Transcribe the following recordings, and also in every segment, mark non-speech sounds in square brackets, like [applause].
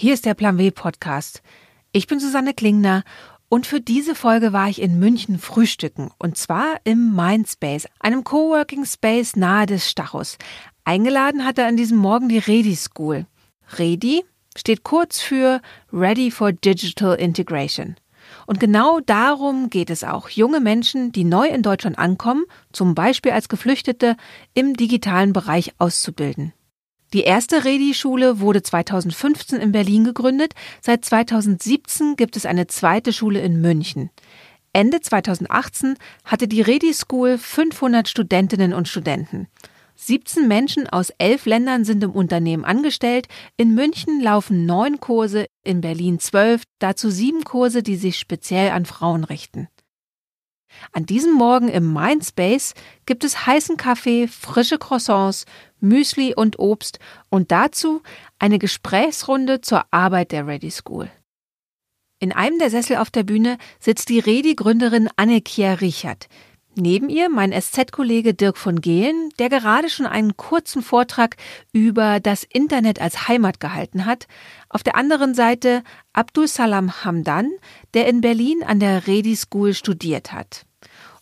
Hier ist der Plan W Podcast. Ich bin Susanne Klingner und für diese Folge war ich in München frühstücken und zwar im Mindspace, einem Coworking Space nahe des Stachus. Eingeladen hatte an diesem Morgen die Redi School. Redi steht kurz für Ready for Digital Integration. Und genau darum geht es auch, junge Menschen, die neu in Deutschland ankommen, zum Beispiel als Geflüchtete, im digitalen Bereich auszubilden. Die erste Redi-Schule wurde 2015 in Berlin gegründet. Seit 2017 gibt es eine zweite Schule in München. Ende 2018 hatte die Redi School 500 Studentinnen und Studenten. 17 Menschen aus elf Ländern sind im Unternehmen angestellt. In München laufen neun Kurse, in Berlin zwölf, dazu sieben Kurse, die sich speziell an Frauen richten. An diesem Morgen im Mindspace gibt es heißen Kaffee, frische Croissants, Müsli und Obst und dazu eine Gesprächsrunde zur Arbeit der Ready School. In einem der Sessel auf der Bühne sitzt die Redi-Gründerin Annekia Richard. Neben ihr mein SZ-Kollege Dirk von Gehlen, der gerade schon einen kurzen Vortrag über das Internet als Heimat gehalten hat. Auf der anderen Seite Abdul Salam Hamdan, der in Berlin an der Redi School studiert hat.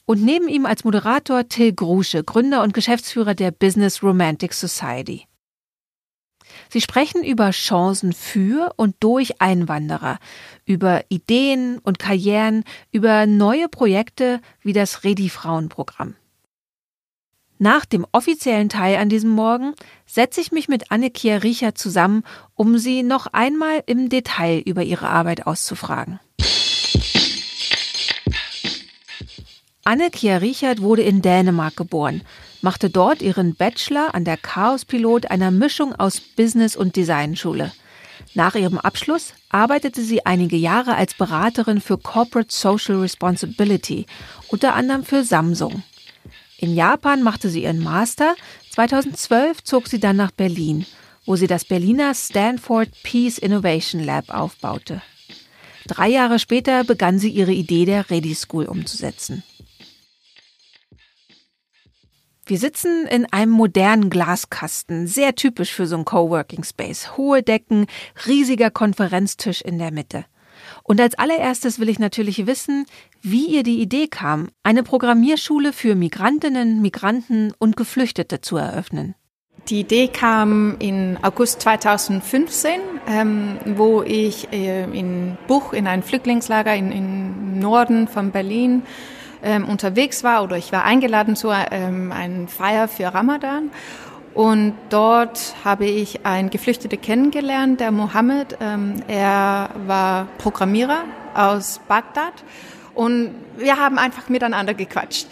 Und neben ihm als Moderator Till Grusche, Gründer und Geschäftsführer der Business Romantic Society. Sie sprechen über Chancen für und durch Einwanderer, über Ideen und Karrieren, über neue Projekte wie das Redi Frauenprogramm. Nach dem offiziellen Teil an diesem Morgen setze ich mich mit Annekia Riecher zusammen, um sie noch einmal im Detail über ihre Arbeit auszufragen. Annekia Richard wurde in Dänemark geboren machte dort ihren Bachelor an der Chaos-Pilot einer Mischung aus Business- und Designschule. Nach ihrem Abschluss arbeitete sie einige Jahre als Beraterin für Corporate Social Responsibility, unter anderem für Samsung. In Japan machte sie ihren Master, 2012 zog sie dann nach Berlin, wo sie das Berliner Stanford Peace Innovation Lab aufbaute. Drei Jahre später begann sie ihre Idee der Ready School umzusetzen. Wir sitzen in einem modernen Glaskasten, sehr typisch für so ein Coworking Space. Hohe Decken, riesiger Konferenztisch in der Mitte. Und als allererstes will ich natürlich wissen, wie ihr die Idee kam, eine Programmierschule für Migrantinnen, Migranten und Geflüchtete zu eröffnen. Die Idee kam in August 2015, ähm, wo ich äh, in Buch in ein Flüchtlingslager in, in Norden von Berlin ähm, unterwegs war oder ich war eingeladen zu ähm, einem Feier für Ramadan. Und dort habe ich einen Geflüchteten kennengelernt, der Mohammed. Ähm, er war Programmierer aus Bagdad und wir haben einfach miteinander gequatscht.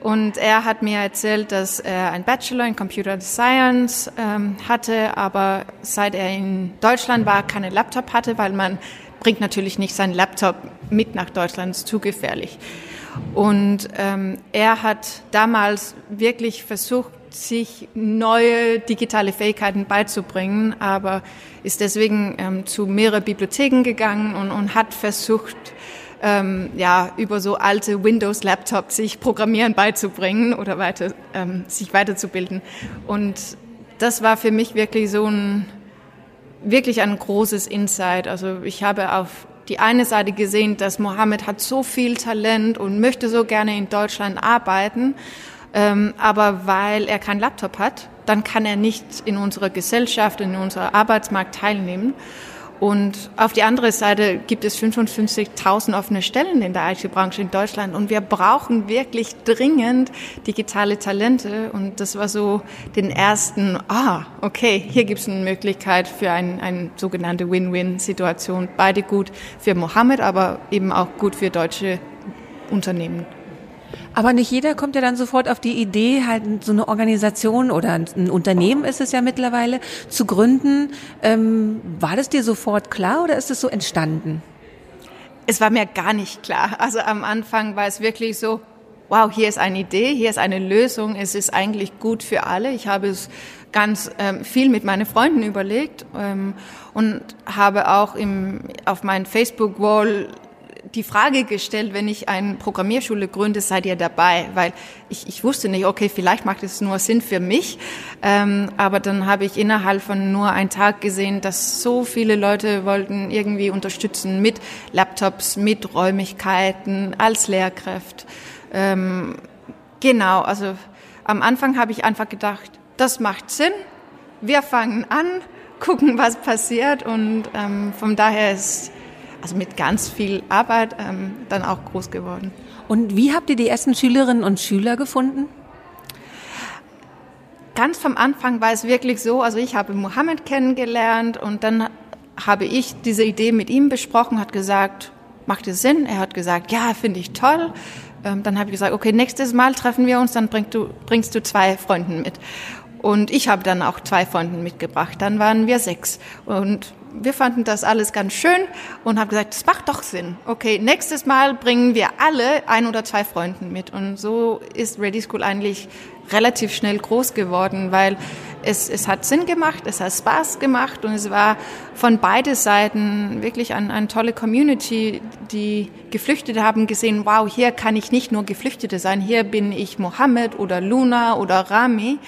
Und er hat mir erzählt, dass er ein Bachelor in Computer Science ähm, hatte, aber seit er in Deutschland war, keinen Laptop hatte, weil man bringt natürlich nicht seinen Laptop mit nach Deutschland, ist zu gefährlich. Und ähm, er hat damals wirklich versucht, sich neue digitale Fähigkeiten beizubringen, aber ist deswegen ähm, zu mehreren Bibliotheken gegangen und, und hat versucht, ähm, ja, über so alte Windows-Laptops sich Programmieren beizubringen oder weiter, ähm, sich weiterzubilden. Und das war für mich wirklich so ein, wirklich ein großes Insight. Also ich habe auf die eine Seite gesehen, dass Mohammed hat so viel Talent und möchte so gerne in Deutschland arbeiten, ähm, aber weil er keinen Laptop hat, dann kann er nicht in unserer Gesellschaft, in unserem Arbeitsmarkt teilnehmen. Und auf die andere Seite gibt es 55.000 offene Stellen in der IT-Branche in Deutschland und wir brauchen wirklich dringend digitale Talente. Und das war so den ersten, ah, okay, hier gibt es eine Möglichkeit für eine ein sogenannte Win-Win-Situation. Beide gut für Mohammed, aber eben auch gut für deutsche Unternehmen. Aber nicht jeder kommt ja dann sofort auf die Idee, halt so eine Organisation oder ein Unternehmen ist es ja mittlerweile zu gründen. Ähm, war das dir sofort klar oder ist es so entstanden? Es war mir gar nicht klar. Also am Anfang war es wirklich so, wow, hier ist eine Idee, hier ist eine Lösung, es ist eigentlich gut für alle. Ich habe es ganz ähm, viel mit meinen Freunden überlegt ähm, und habe auch im, auf meinen Facebook-Wall die Frage gestellt, wenn ich eine Programmierschule gründe, seid ihr dabei? Weil ich, ich wusste nicht, okay, vielleicht macht es nur Sinn für mich. Ähm, aber dann habe ich innerhalb von nur einem Tag gesehen, dass so viele Leute wollten irgendwie unterstützen mit Laptops, mit Räumlichkeiten, als Lehrkraft. Ähm, genau, also am Anfang habe ich einfach gedacht, das macht Sinn. Wir fangen an, [laughs] gucken, was passiert und ähm, von daher ist also mit ganz viel Arbeit ähm, dann auch groß geworden. Und wie habt ihr die ersten Schülerinnen und Schüler gefunden? Ganz vom Anfang war es wirklich so, also ich habe Mohammed kennengelernt und dann habe ich diese Idee mit ihm besprochen, hat gesagt, macht es Sinn? Er hat gesagt, ja, finde ich toll. Ähm, dann habe ich gesagt, okay, nächstes Mal treffen wir uns, dann bringst du, bringst du zwei Freunden mit. Und ich habe dann auch zwei Freunden mitgebracht. Dann waren wir sechs. Und wir fanden das alles ganz schön und haben gesagt, das macht doch Sinn. Okay, nächstes Mal bringen wir alle ein oder zwei Freunden mit. Und so ist Ready School eigentlich relativ schnell groß geworden, weil es, es hat Sinn gemacht, es hat Spaß gemacht und es war von beide Seiten wirklich eine, eine tolle Community. Die Geflüchtete haben gesehen, wow, hier kann ich nicht nur Geflüchtete sein, hier bin ich Mohammed oder Luna oder Rami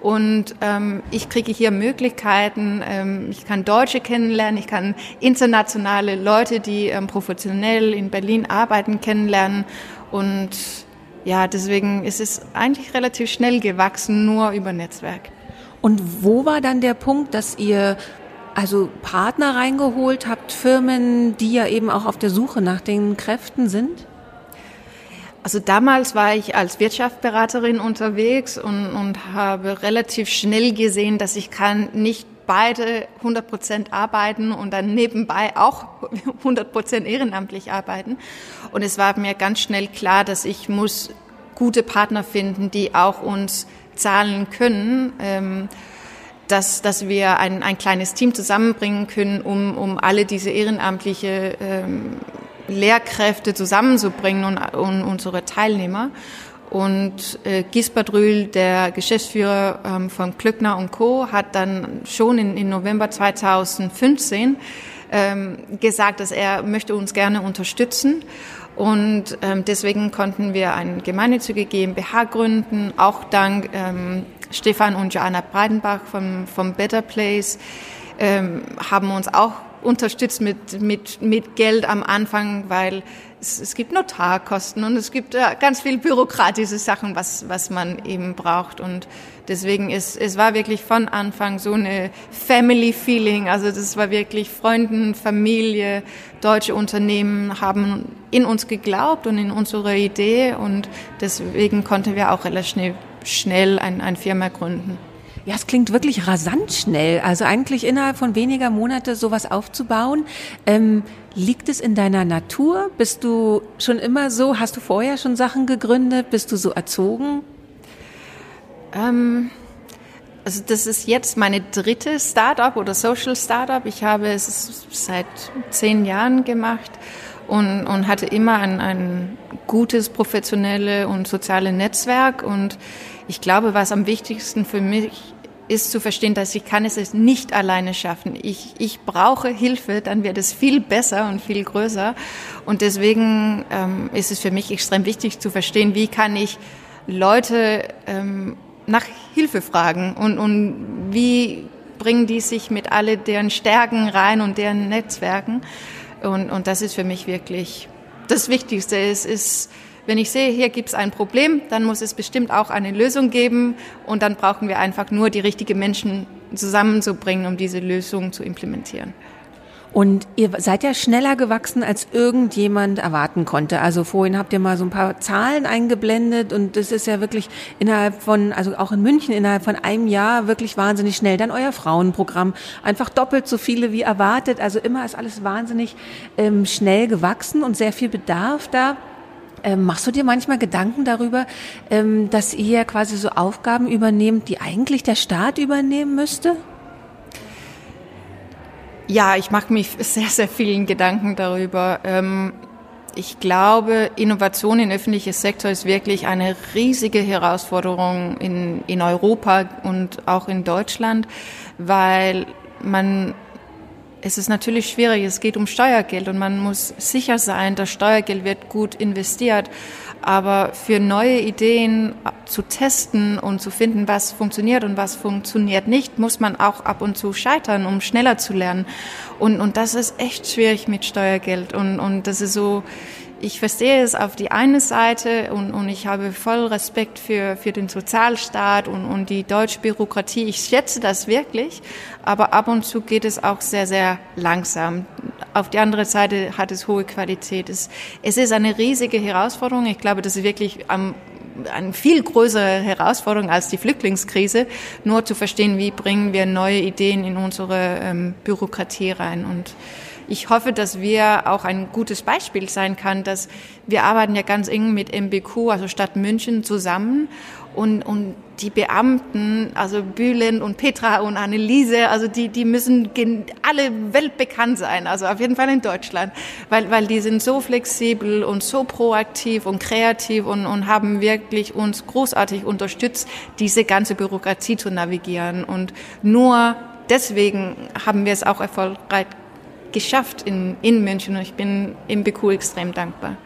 und ähm, ich kriege hier Möglichkeiten, ähm, ich kann Deutsche kennenlernen, ich kann internationale Leute, die ähm, professionell in Berlin arbeiten, kennenlernen. Und ja, deswegen ist es eigentlich relativ schnell gewachsen, nur über Netzwerk. Und wo war dann der Punkt, dass ihr also Partner reingeholt habt, Firmen, die ja eben auch auf der Suche nach den Kräften sind? Also damals war ich als Wirtschaftsberaterin unterwegs und, und habe relativ schnell gesehen, dass ich kann nicht beide 100 Prozent arbeiten und dann nebenbei auch [laughs] 100 Prozent ehrenamtlich arbeiten. Und es war mir ganz schnell klar, dass ich muss gute Partner finden, die auch uns zahlen können. Ähm, dass, dass wir ein, ein kleines Team zusammenbringen können, um, um alle diese ehrenamtliche ähm, Lehrkräfte zusammenzubringen und, und unsere Teilnehmer. Und äh, Gisbert Rühl, der Geschäftsführer ähm, von Klöckner und Co., hat dann schon in, in November 2015 ähm, gesagt, dass er möchte uns gerne unterstützen. Und ähm, deswegen konnten wir eine gemeinnützige GmbH gründen, auch dank ähm, Stefan und Joanna Breidenbach vom, vom Better Place, ähm, haben uns auch unterstützt mit, mit, mit Geld am Anfang, weil es, es gibt Notarkosten und es gibt ja, ganz viel bürokratische Sachen, was, was man eben braucht. Und deswegen ist, es war wirklich von Anfang so eine Family Feeling. Also das war wirklich Freunden, Familie, deutsche Unternehmen haben in uns geglaubt und in unsere Idee und deswegen konnten wir auch relativ schnell, schnell ein, ein Firma gründen. Ja, es klingt wirklich rasant schnell. Also eigentlich innerhalb von weniger Monate sowas aufzubauen. Ähm, liegt es in deiner Natur? Bist du schon immer so? Hast du vorher schon Sachen gegründet? Bist du so erzogen? Ähm, also das ist jetzt meine dritte Startup oder Social Startup. Ich habe es seit zehn Jahren gemacht und, und hatte immer ein, ein gutes professionelle und soziale Netzwerk. Und ich glaube, was am wichtigsten für mich ist zu verstehen, dass ich kann es nicht alleine schaffen. Ich, ich brauche Hilfe, dann wird es viel besser und viel größer. Und deswegen ähm, ist es für mich extrem wichtig zu verstehen, wie kann ich Leute ähm, nach Hilfe fragen und, und wie bringen die sich mit alle deren Stärken rein und deren Netzwerken. Und, und das ist für mich wirklich das Wichtigste. Es ist wenn ich sehe, hier gibt es ein Problem, dann muss es bestimmt auch eine Lösung geben und dann brauchen wir einfach nur die richtigen Menschen zusammenzubringen, um diese Lösung zu implementieren. Und ihr seid ja schneller gewachsen, als irgendjemand erwarten konnte. Also vorhin habt ihr mal so ein paar Zahlen eingeblendet und das ist ja wirklich innerhalb von, also auch in München innerhalb von einem Jahr wirklich wahnsinnig schnell. Dann euer Frauenprogramm, einfach doppelt so viele wie erwartet. Also immer ist alles wahnsinnig ähm, schnell gewachsen und sehr viel Bedarf da. Ähm, machst du dir manchmal Gedanken darüber, ähm, dass ihr quasi so Aufgaben übernehmt, die eigentlich der Staat übernehmen müsste? Ja, ich mache mich [laughs] sehr, sehr vielen Gedanken darüber. Ähm, ich glaube, Innovation im öffentlichen Sektor ist wirklich eine riesige Herausforderung in, in Europa und auch in Deutschland, weil man es ist natürlich schwierig, es geht um Steuergeld und man muss sicher sein, das Steuergeld wird gut investiert. Aber für neue Ideen zu testen und zu finden, was funktioniert und was funktioniert nicht, muss man auch ab und zu scheitern, um schneller zu lernen. Und, und das ist echt schwierig mit Steuergeld. Und, und das ist so, ich verstehe es auf die eine Seite und, und ich habe voll Respekt für, für den Sozialstaat und, und die deutsche Bürokratie. Ich schätze das wirklich, aber ab und zu geht es auch sehr, sehr langsam. Auf die andere Seite hat es hohe Qualität. Es, es ist eine riesige Herausforderung. Ich glaube, das ist wirklich am, eine viel größere Herausforderung als die Flüchtlingskrise, nur zu verstehen, wie bringen wir neue Ideen in unsere ähm, Bürokratie rein und ich hoffe, dass wir auch ein gutes Beispiel sein kann, dass wir arbeiten ja ganz eng mit MBQ, also Stadt München, zusammen und, und die Beamten, also Bühlen und Petra und Anneliese, also die, die müssen alle weltbekannt sein, also auf jeden Fall in Deutschland, weil, weil die sind so flexibel und so proaktiv und kreativ und, und haben wirklich uns großartig unterstützt, diese ganze Bürokratie zu navigieren. Und nur deswegen haben wir es auch erfolgreich geschafft in, in München und ich bin im BQ extrem dankbar.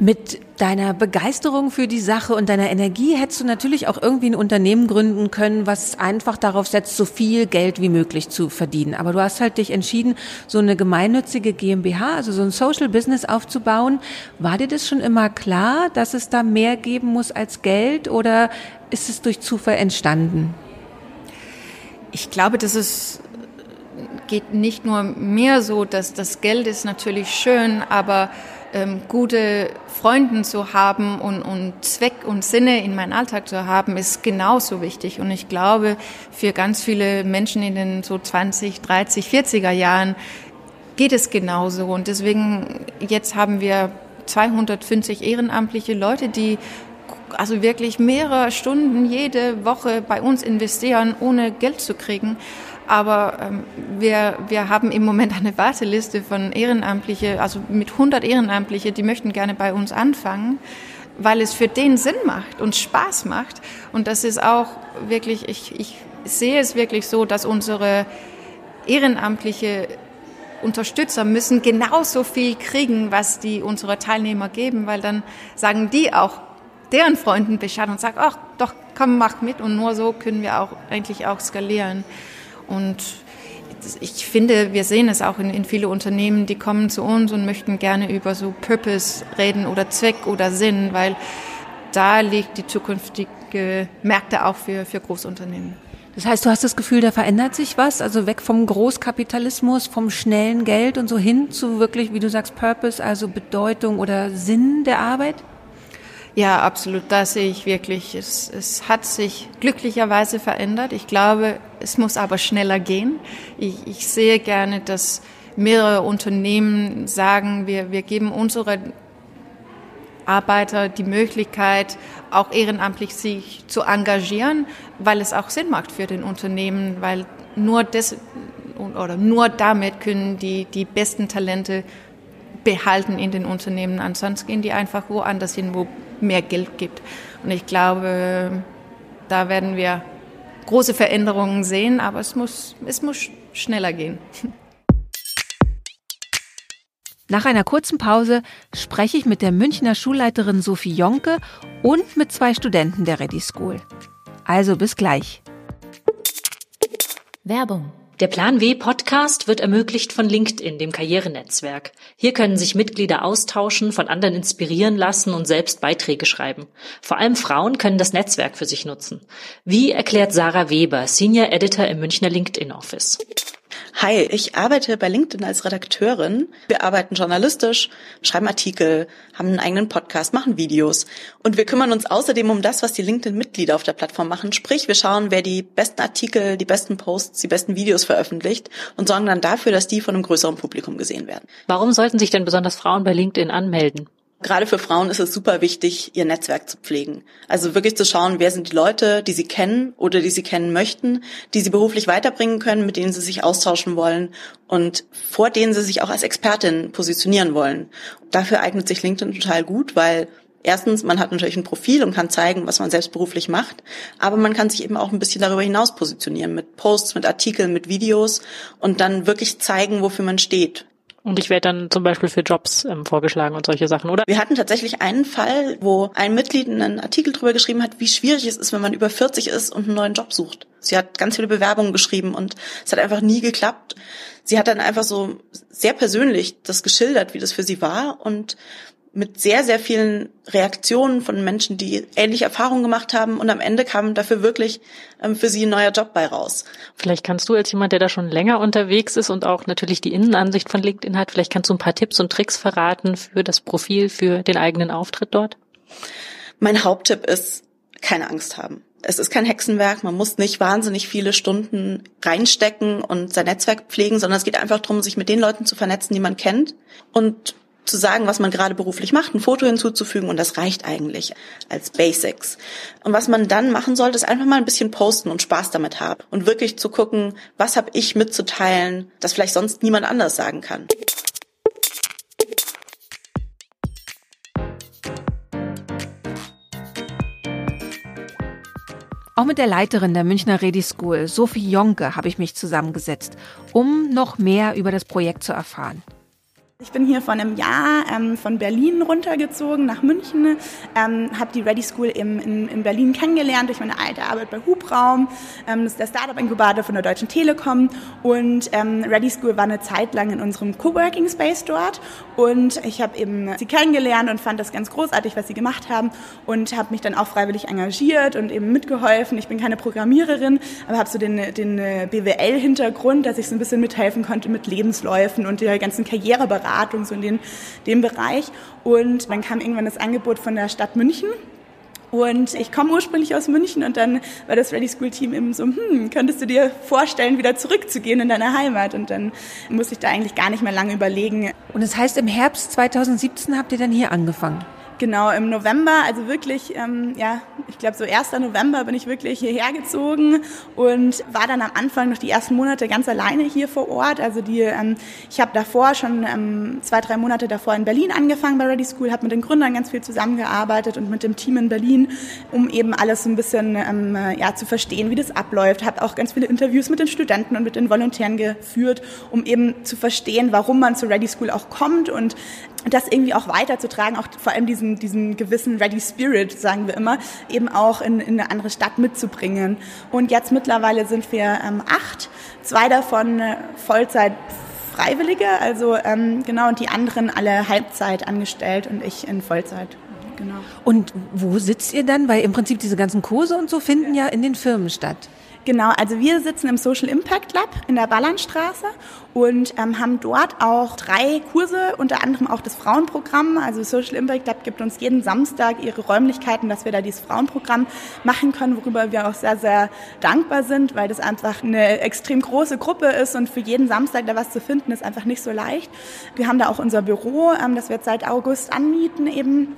Mit deiner Begeisterung für die Sache und deiner Energie hättest du natürlich auch irgendwie ein Unternehmen gründen können, was einfach darauf setzt, so viel Geld wie möglich zu verdienen. Aber du hast halt dich entschieden, so eine gemeinnützige GmbH, also so ein Social Business aufzubauen. War dir das schon immer klar, dass es da mehr geben muss als Geld oder ist es durch Zufall entstanden? Ich glaube, das ist geht nicht nur mir so, dass das Geld ist natürlich schön, aber ähm, gute Freunden zu haben und, und Zweck und Sinne in meinen Alltag zu haben, ist genauso wichtig. Und ich glaube, für ganz viele Menschen in den so 20, 30, 40er Jahren geht es genauso. Und deswegen, jetzt haben wir 250 ehrenamtliche Leute, die also wirklich mehrere Stunden jede Woche bei uns investieren, ohne Geld zu kriegen. Aber ähm, wir, wir haben im Moment eine Warteliste von Ehrenamtliche, also mit 100 Ehrenamtliche, die möchten gerne bei uns anfangen, weil es für den Sinn macht und Spaß macht. Und das ist auch wirklich, ich, ich sehe es wirklich so, dass unsere ehrenamtliche Unterstützer müssen genauso viel kriegen, was die unsere Teilnehmer geben, weil dann sagen die auch deren Freunden Bescheid und sagen, ach doch, komm, mach mit und nur so können wir auch eigentlich auch skalieren. Und ich finde, wir sehen es auch in, in viele Unternehmen, die kommen zu uns und möchten gerne über so Purpose reden oder Zweck oder Sinn, weil da liegt die zukünftige Märkte auch für, für Großunternehmen. Das heißt, du hast das Gefühl, da verändert sich was, also weg vom Großkapitalismus, vom schnellen Geld und so hin zu wirklich, wie du sagst, Purpose, also Bedeutung oder Sinn der Arbeit? Ja, absolut. Da sehe ich wirklich. Es, es hat sich glücklicherweise verändert. Ich glaube, es muss aber schneller gehen. Ich, ich sehe gerne, dass mehrere Unternehmen sagen, wir, wir geben unsere Arbeiter die Möglichkeit, auch ehrenamtlich sich zu engagieren, weil es auch Sinn macht für den Unternehmen, weil nur das oder nur damit können die, die besten Talente behalten in den Unternehmen. Ansonsten gehen die einfach woanders hin, wo mehr Geld gibt. Und ich glaube, da werden wir große Veränderungen sehen, aber es muss, es muss schneller gehen. Nach einer kurzen Pause spreche ich mit der Münchner Schulleiterin Sophie Jonke und mit zwei Studenten der Ready School. Also bis gleich. Werbung der Plan W Podcast wird ermöglicht von LinkedIn, dem Karrierenetzwerk. Hier können sich Mitglieder austauschen, von anderen inspirieren lassen und selbst Beiträge schreiben. Vor allem Frauen können das Netzwerk für sich nutzen. Wie erklärt Sarah Weber, Senior Editor im Münchner LinkedIn Office? Hi, ich arbeite bei LinkedIn als Redakteurin. Wir arbeiten journalistisch, schreiben Artikel, haben einen eigenen Podcast, machen Videos. Und wir kümmern uns außerdem um das, was die LinkedIn-Mitglieder auf der Plattform machen. Sprich, wir schauen, wer die besten Artikel, die besten Posts, die besten Videos veröffentlicht und sorgen dann dafür, dass die von einem größeren Publikum gesehen werden. Warum sollten sich denn besonders Frauen bei LinkedIn anmelden? Gerade für Frauen ist es super wichtig, ihr Netzwerk zu pflegen. Also wirklich zu schauen, wer sind die Leute, die sie kennen oder die sie kennen möchten, die sie beruflich weiterbringen können, mit denen sie sich austauschen wollen und vor denen sie sich auch als Expertin positionieren wollen. Dafür eignet sich LinkedIn total gut, weil Erstens, man hat natürlich ein Profil und kann zeigen, was man selbst beruflich macht, aber man kann sich eben auch ein bisschen darüber hinaus positionieren mit Posts, mit Artikeln, mit Videos und dann wirklich zeigen, wofür man steht. Und ich werde dann zum Beispiel für Jobs ähm, vorgeschlagen und solche Sachen, oder? Wir hatten tatsächlich einen Fall, wo ein Mitglied einen Artikel drüber geschrieben hat, wie schwierig es ist, wenn man über 40 ist und einen neuen Job sucht. Sie hat ganz viele Bewerbungen geschrieben und es hat einfach nie geklappt. Sie hat dann einfach so sehr persönlich das geschildert, wie das für sie war und mit sehr, sehr vielen Reaktionen von Menschen, die ähnliche Erfahrungen gemacht haben und am Ende kam dafür wirklich ähm, für sie ein neuer Job bei raus. Vielleicht kannst du als jemand, der da schon länger unterwegs ist und auch natürlich die Innenansicht von LinkedIn hat, vielleicht kannst du ein paar Tipps und Tricks verraten für das Profil, für den eigenen Auftritt dort? Mein Haupttipp ist, keine Angst haben. Es ist kein Hexenwerk, man muss nicht wahnsinnig viele Stunden reinstecken und sein Netzwerk pflegen, sondern es geht einfach darum, sich mit den Leuten zu vernetzen, die man kennt und zu sagen, was man gerade beruflich macht, ein Foto hinzuzufügen und das reicht eigentlich als Basics. Und was man dann machen sollte, ist einfach mal ein bisschen posten und Spaß damit haben und wirklich zu gucken, was habe ich mitzuteilen, das vielleicht sonst niemand anders sagen kann. Auch mit der Leiterin der Münchner Ready School, Sophie Jonke, habe ich mich zusammengesetzt, um noch mehr über das Projekt zu erfahren. Ich bin hier vor einem Jahr ähm, von Berlin runtergezogen nach München, ähm, habe die Ready School im, in, in, Berlin kennengelernt durch meine alte Arbeit bei Hubraum. Ähm, das ist der Startup-Inkubator von der Deutschen Telekom und ähm, Ready School war eine Zeit lang in unserem Coworking Space dort und ich habe eben sie kennengelernt und fand das ganz großartig, was sie gemacht haben und habe mich dann auch freiwillig engagiert und eben mitgeholfen. Ich bin keine Programmiererin, aber habe so den, den äh, BWL-Hintergrund, dass ich so ein bisschen mithelfen konnte mit Lebensläufen und der ganzen Karrierebereich Beratung, so in den, dem Bereich. Und dann kam irgendwann das Angebot von der Stadt München. Und ich komme ursprünglich aus München und dann war das Ready School Team eben so, hm, könntest du dir vorstellen, wieder zurückzugehen in deine Heimat? Und dann musste ich da eigentlich gar nicht mehr lange überlegen. Und das heißt, im Herbst 2017 habt ihr dann hier angefangen? Genau, im November, also wirklich, ähm, ja, ich glaube so 1. November bin ich wirklich hierher gezogen und war dann am Anfang noch die ersten Monate ganz alleine hier vor Ort. Also die, ähm, ich habe davor schon ähm, zwei, drei Monate davor in Berlin angefangen bei Ready School, habe mit den Gründern ganz viel zusammengearbeitet und mit dem Team in Berlin, um eben alles so ein bisschen ähm, ja, zu verstehen, wie das abläuft. Habe auch ganz viele Interviews mit den Studenten und mit den Volontären geführt, um eben zu verstehen, warum man zu Ready School auch kommt und das irgendwie auch weiterzutragen, auch vor allem diesen, diesen gewissen Ready Spirit, sagen wir immer, eben auch in, in eine andere Stadt mitzubringen. Und jetzt mittlerweile sind wir ähm, acht, zwei davon äh, Vollzeit Freiwillige, also ähm, genau, und die anderen alle Halbzeit angestellt und ich in Vollzeit. Genau. Und wo sitzt ihr dann? Weil im Prinzip diese ganzen Kurse und so finden ja in den Firmen statt. Genau, also wir sitzen im Social Impact Lab in der Ballernstraße und ähm, haben dort auch drei Kurse, unter anderem auch das Frauenprogramm. Also Social Impact Lab gibt uns jeden Samstag ihre Räumlichkeiten, dass wir da dieses Frauenprogramm machen können, worüber wir auch sehr, sehr dankbar sind, weil das einfach eine extrem große Gruppe ist und für jeden Samstag da was zu finden, ist einfach nicht so leicht. Wir haben da auch unser Büro, ähm, das wir seit August anmieten eben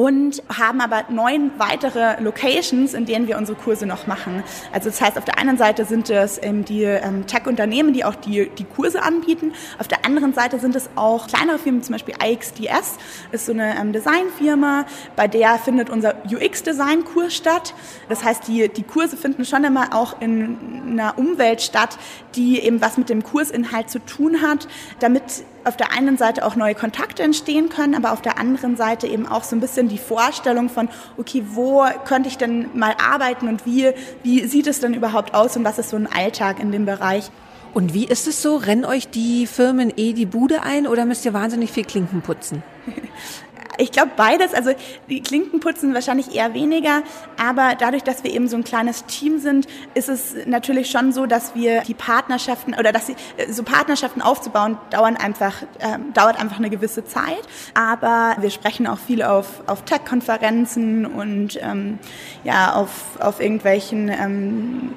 und haben aber neun weitere Locations, in denen wir unsere Kurse noch machen. Also das heißt, auf der einen Seite sind es ähm, die ähm, Tech-Unternehmen, die auch die, die Kurse anbieten. Auf der anderen Seite sind es auch kleinere Firmen, zum Beispiel IXDS, ist so eine ähm, Designfirma, bei der findet unser UX-Design-Kurs statt. Das heißt, die, die Kurse finden schon immer auch in einer Umwelt statt, die eben was mit dem Kursinhalt zu tun hat, damit auf der einen Seite auch neue Kontakte entstehen können, aber auf der anderen Seite eben auch so ein bisschen die Vorstellung von, okay, wo könnte ich denn mal arbeiten und wie, wie sieht es denn überhaupt aus und was ist so ein Alltag in dem Bereich? Und wie ist es so? Rennen euch die Firmen eh die Bude ein oder müsst ihr wahnsinnig viel Klinken putzen? [laughs] Ich glaube beides. Also die Klinken putzen wahrscheinlich eher weniger, aber dadurch, dass wir eben so ein kleines Team sind, ist es natürlich schon so, dass wir die Partnerschaften oder dass sie, äh, so Partnerschaften aufzubauen dauern einfach äh, dauert einfach eine gewisse Zeit. Aber wir sprechen auch viel auf auf Tech-Konferenzen und ähm, ja auf auf irgendwelchen ähm,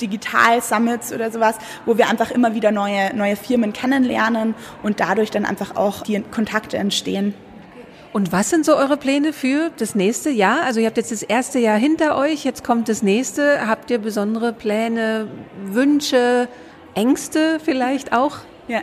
Digital-Summits oder sowas, wo wir einfach immer wieder neue, neue Firmen kennenlernen und dadurch dann einfach auch die Kontakte entstehen. Und was sind so eure Pläne für das nächste Jahr? Also ihr habt jetzt das erste Jahr hinter euch, jetzt kommt das nächste. Habt ihr besondere Pläne, Wünsche, Ängste vielleicht auch? Ja,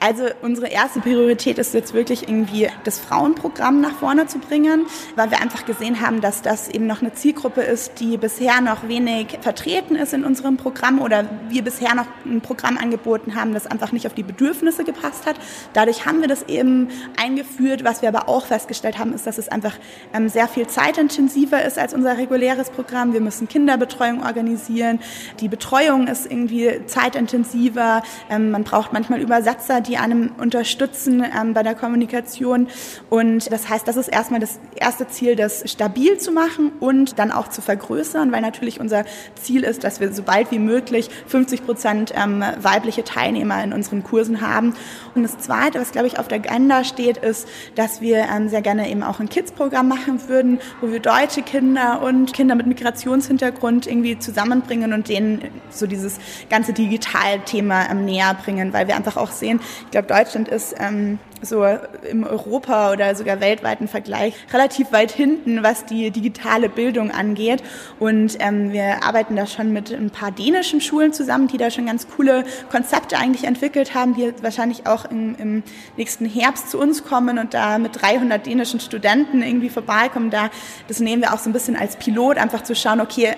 also unsere erste Priorität ist jetzt wirklich irgendwie das Frauenprogramm nach vorne zu bringen, weil wir einfach gesehen haben, dass das eben noch eine Zielgruppe ist, die bisher noch wenig vertreten ist in unserem Programm oder wir bisher noch ein Programm angeboten haben, das einfach nicht auf die Bedürfnisse gepasst hat. Dadurch haben wir das eben eingeführt. Was wir aber auch festgestellt haben, ist, dass es einfach ähm, sehr viel zeitintensiver ist als unser reguläres Programm. Wir müssen Kinderbetreuung organisieren. Die Betreuung ist irgendwie zeitintensiver. Ähm, man braucht manchmal Übersetzer, die einem unterstützen ähm, bei der Kommunikation. Und das heißt, das ist erstmal das erste Ziel, das stabil zu machen und dann auch zu vergrößern, weil natürlich unser Ziel ist, dass wir so bald wie möglich 50 Prozent ähm, weibliche Teilnehmer in unseren Kursen haben. Und das Zweite, was glaube ich auf der Agenda steht, ist, dass wir ähm, sehr gerne eben auch ein Kids-Programm machen würden, wo wir deutsche Kinder und Kinder mit Migrationshintergrund irgendwie zusammenbringen und denen so dieses ganze Digitalthema ähm, näher bringen, weil wir einfach einfach auch sehen, ich glaube, Deutschland ist ähm, so im Europa oder sogar weltweiten Vergleich relativ weit hinten, was die digitale Bildung angeht. Und ähm, wir arbeiten da schon mit ein paar dänischen Schulen zusammen, die da schon ganz coole Konzepte eigentlich entwickelt haben, die wahrscheinlich auch im, im nächsten Herbst zu uns kommen und da mit 300 dänischen Studenten irgendwie vorbeikommen. Da, das nehmen wir auch so ein bisschen als Pilot, einfach zu schauen, okay,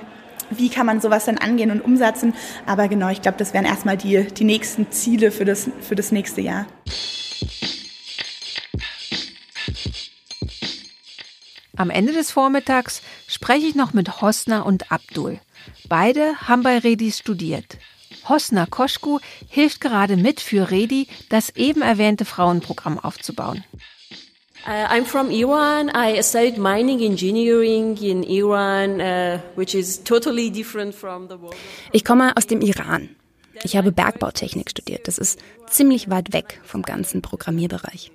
wie kann man sowas dann angehen und umsetzen. Aber genau, ich glaube, das wären erstmal die, die nächsten Ziele für das, für das nächste Jahr. Am Ende des Vormittags spreche ich noch mit Hosna und Abdul. Beide haben bei Redi studiert. Hosna Koschku hilft gerade mit für Redi, das eben erwähnte Frauenprogramm aufzubauen. Uh, I'm from Iran. I studied mining engineering in Iran, uh, which is totally different from the world. Ich komme aus dem Iran. Ich habe Bergbautechnik studiert. Das ist ziemlich weit weg vom ganzen Programmierbereich.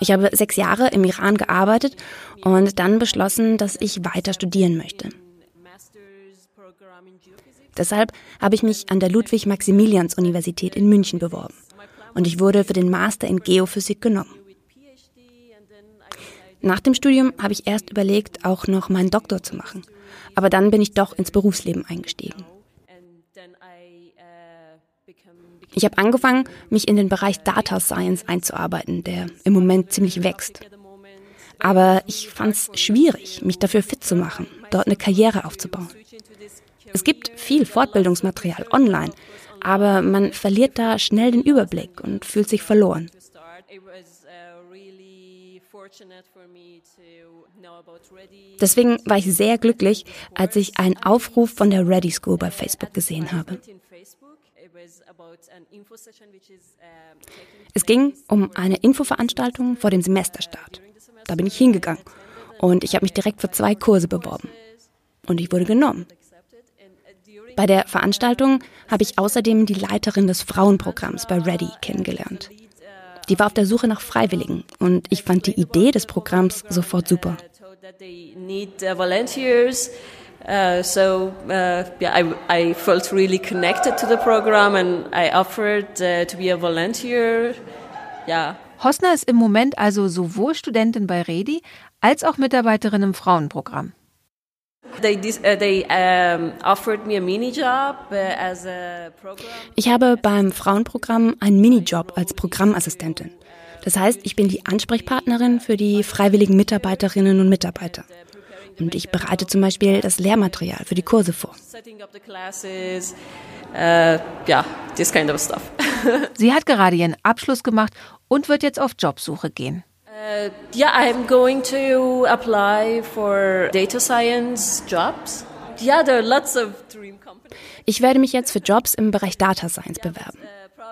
Ich habe sechs Jahre im Iran gearbeitet und dann beschlossen, dass ich weiter studieren möchte. Deshalb habe ich mich an der Ludwig-Maximilians-Universität in München beworben und ich wurde für den Master in Geophysik genommen. Nach dem Studium habe ich erst überlegt, auch noch meinen Doktor zu machen. Aber dann bin ich doch ins Berufsleben eingestiegen. Ich habe angefangen, mich in den Bereich Data Science einzuarbeiten, der im Moment ziemlich wächst. Aber ich fand es schwierig, mich dafür fit zu machen, dort eine Karriere aufzubauen. Es gibt viel Fortbildungsmaterial online, aber man verliert da schnell den Überblick und fühlt sich verloren. Deswegen war ich sehr glücklich, als ich einen Aufruf von der Ready School bei Facebook gesehen habe. Es ging um eine Infoveranstaltung vor dem Semesterstart. Da bin ich hingegangen und ich habe mich direkt für zwei Kurse beworben. Und ich wurde genommen. Bei der Veranstaltung habe ich außerdem die Leiterin des Frauenprogramms bei Ready kennengelernt. Die war auf der Suche nach Freiwilligen und ich fand die Idee des Programms sofort super. Uh, so yeah, I, I felt really connected to the program and I offered to be a volunteer. Yeah. Hosner ist im Moment also sowohl Studentin bei Redi als auch Mitarbeiterin im Frauenprogramm. Uh, ich habe beim Frauenprogramm einen Minijob als Programmassistentin. Das heißt, ich bin die Ansprechpartnerin für die freiwilligen Mitarbeiterinnen und Mitarbeiter. Und ich bereite zum Beispiel das Lehrmaterial für die Kurse vor. Stuff. [laughs] Sie hat gerade ihren Abschluss gemacht und wird jetzt auf Jobsuche gehen. Uh, yeah, I'm going to apply for data science jobs. Yeah, there are lots of dream companies. Ich werde mich jetzt für Jobs im Bereich Data Science bewerben.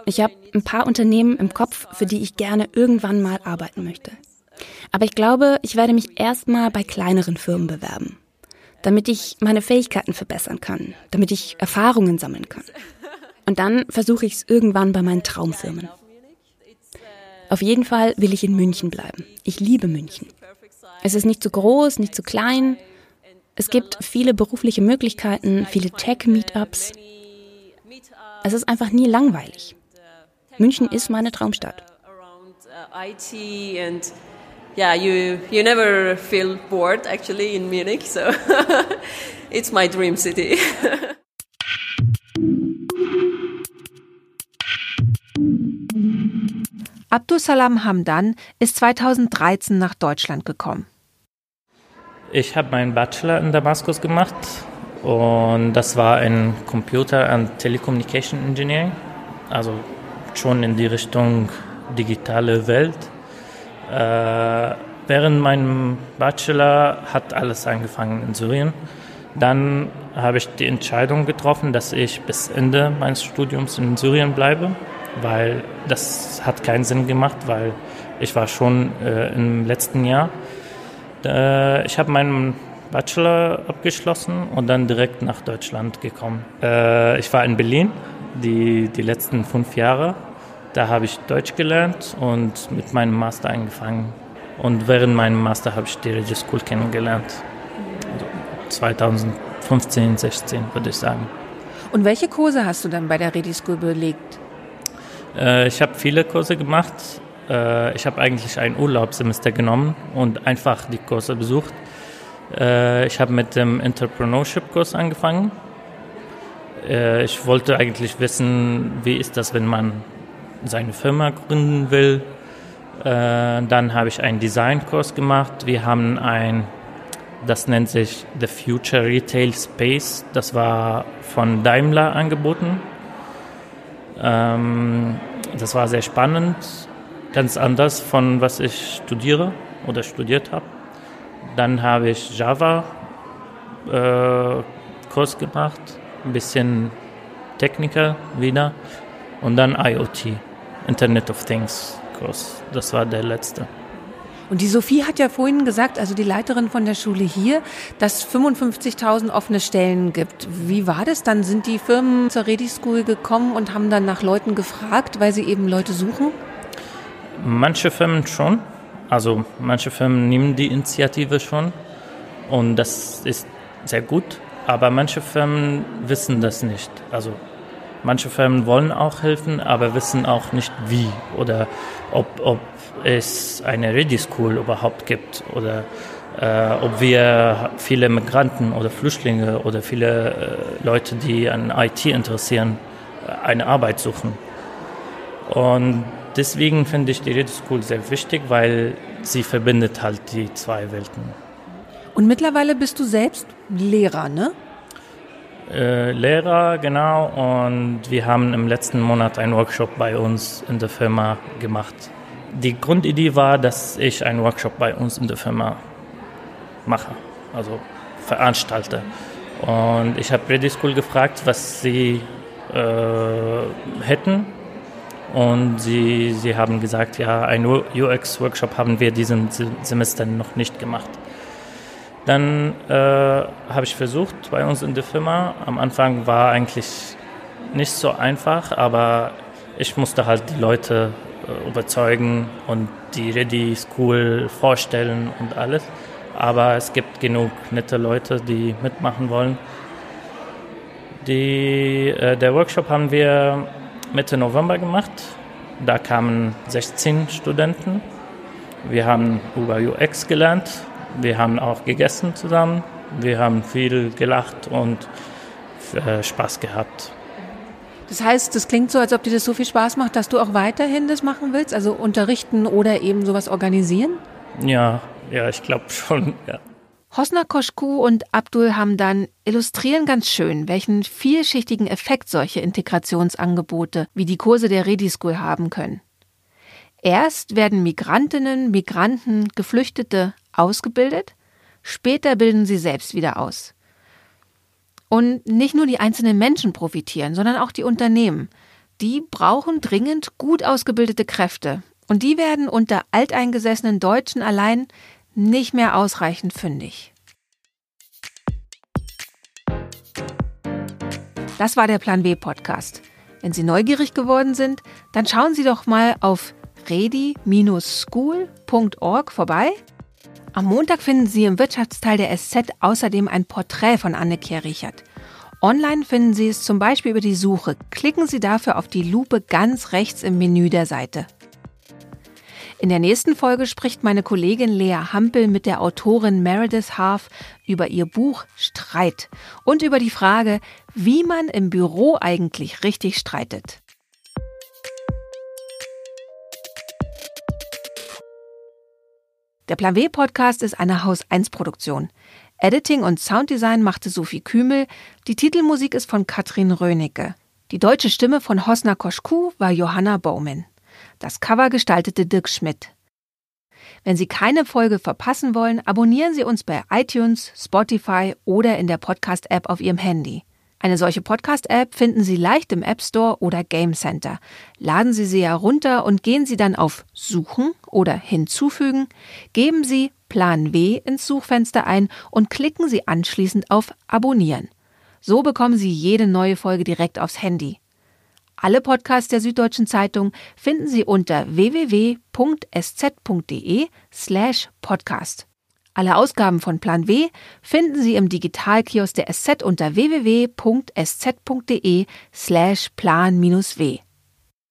Ich habe ein paar Unternehmen im Kopf, für die ich gerne irgendwann mal arbeiten möchte. Aber ich glaube, ich werde mich erstmal bei kleineren Firmen bewerben, damit ich meine Fähigkeiten verbessern kann, damit ich Erfahrungen sammeln kann. Und dann versuche ich es irgendwann bei meinen Traumfirmen. Auf jeden Fall will ich in München bleiben. Ich liebe München. Es ist nicht zu groß, nicht zu klein. Es gibt viele berufliche Möglichkeiten, viele Tech-Meetups. Es ist einfach nie langweilig. München ist meine Traumstadt. Yeah, you you never feel bored actually in Munich, so [laughs] it's my dream city. [laughs] Abdul Salam Hamdan ist 2013 nach Deutschland gekommen. Ich habe meinen Bachelor in Damaskus gemacht und das war in Computer and Telecommunication Engineering, also schon in die Richtung digitale Welt. Äh, während meinem Bachelor hat alles angefangen in Syrien. Dann habe ich die Entscheidung getroffen, dass ich bis Ende meines Studiums in Syrien bleibe, weil das hat keinen Sinn gemacht, weil ich war schon äh, im letzten Jahr. Äh, ich habe meinen Bachelor abgeschlossen und dann direkt nach Deutschland gekommen. Äh, ich war in Berlin die, die letzten fünf Jahre. Da habe ich Deutsch gelernt und mit meinem Master angefangen. Und während meinem Master habe ich die Regie School kennengelernt. Also 2015, 16 würde ich sagen. Und welche Kurse hast du dann bei der Ready School belegt? Äh, ich habe viele Kurse gemacht. Äh, ich habe eigentlich ein Urlaubssemester genommen und einfach die Kurse besucht. Äh, ich habe mit dem Entrepreneurship-Kurs angefangen. Äh, ich wollte eigentlich wissen, wie ist das, wenn man seine Firma gründen will. Äh, dann habe ich einen Designkurs gemacht. Wir haben ein, das nennt sich The Future Retail Space. Das war von Daimler angeboten. Ähm, das war sehr spannend, ganz anders von was ich studiere oder studiert habe. Dann habe ich Java äh, Kurs gemacht, ein bisschen Techniker wieder und dann IoT, Internet of Things Kurs. Das war der letzte. Und die Sophie hat ja vorhin gesagt, also die Leiterin von der Schule hier, dass es 55.000 offene Stellen gibt. Wie war das dann? Sind die Firmen zur Ready School gekommen und haben dann nach Leuten gefragt, weil sie eben Leute suchen? Manche Firmen schon. Also manche Firmen nehmen die Initiative schon und das ist sehr gut, aber manche Firmen wissen das nicht. Also manche Firmen wollen auch helfen, aber wissen auch nicht wie oder ob, ob es eine Ready School überhaupt gibt oder äh, ob wir viele Migranten oder Flüchtlinge oder viele äh, Leute, die an IT interessieren, eine Arbeit suchen. Und deswegen finde ich die Rede School sehr wichtig, weil sie verbindet halt die zwei Welten. Und mittlerweile bist du selbst Lehrer, ne? Äh, Lehrer, genau. Und wir haben im letzten Monat einen Workshop bei uns in der Firma gemacht. Die Grundidee war, dass ich einen Workshop bei uns in der Firma mache, also veranstalte. Und ich habe Ready School gefragt, was sie äh, hätten und sie, sie haben gesagt, ja, einen UX-Workshop haben wir diesen Semester noch nicht gemacht. Dann äh, habe ich versucht bei uns in der Firma. Am Anfang war eigentlich nicht so einfach, aber ich musste halt die Leute äh, überzeugen und die Ready School vorstellen und alles. Aber es gibt genug nette Leute, die mitmachen wollen. Die, äh, der Workshop haben wir Mitte November gemacht. Da kamen 16 Studenten. Wir haben über UX gelernt. Wir haben auch gegessen zusammen. Wir haben viel gelacht und äh, Spaß gehabt. Das heißt, das klingt so, als ob dir das so viel Spaß macht, dass du auch weiterhin das machen willst, also unterrichten oder eben sowas organisieren? Ja, ja, ich glaube schon, [laughs] ja. Hosna Koschku und Abdul Hamdan illustrieren ganz schön, welchen vielschichtigen Effekt solche Integrationsangebote wie die Kurse der Ready School haben können. Erst werden Migrantinnen, Migranten, Geflüchtete ausgebildet, später bilden sie selbst wieder aus. Und nicht nur die einzelnen Menschen profitieren, sondern auch die Unternehmen. Die brauchen dringend gut ausgebildete Kräfte. Und die werden unter alteingesessenen Deutschen allein nicht mehr ausreichend fündig. Das war der Plan B Podcast. Wenn Sie neugierig geworden sind, dann schauen Sie doch mal auf redi-school.org vorbei. Am Montag finden Sie im Wirtschaftsteil der SZ außerdem ein Porträt von Anne-Kehr Richard. Online finden Sie es zum Beispiel über die Suche. Klicken Sie dafür auf die Lupe ganz rechts im Menü der Seite. In der nächsten Folge spricht meine Kollegin Lea Hampel mit der Autorin Meredith Half über ihr Buch Streit und über die Frage, wie man im Büro eigentlich richtig streitet. Der Plan W Podcast ist eine Haus 1 Produktion. Editing und Sounddesign machte Sophie Kümel. Die Titelmusik ist von Katrin Rönecke. Die deutsche Stimme von Hosna Koschku war Johanna Baumann. Das Cover gestaltete Dirk Schmidt. Wenn Sie keine Folge verpassen wollen, abonnieren Sie uns bei iTunes, Spotify oder in der Podcast-App auf Ihrem Handy. Eine solche Podcast-App finden Sie leicht im App Store oder Game Center. Laden Sie sie herunter und gehen Sie dann auf Suchen oder Hinzufügen, geben Sie Plan W ins Suchfenster ein und klicken Sie anschließend auf Abonnieren. So bekommen Sie jede neue Folge direkt aufs Handy. Alle Podcasts der Süddeutschen Zeitung finden Sie unter www.sz.de slash podcast. Alle Ausgaben von Plan W finden Sie im Digitalkiosk der SZ unter www.sz.de slash plan-w.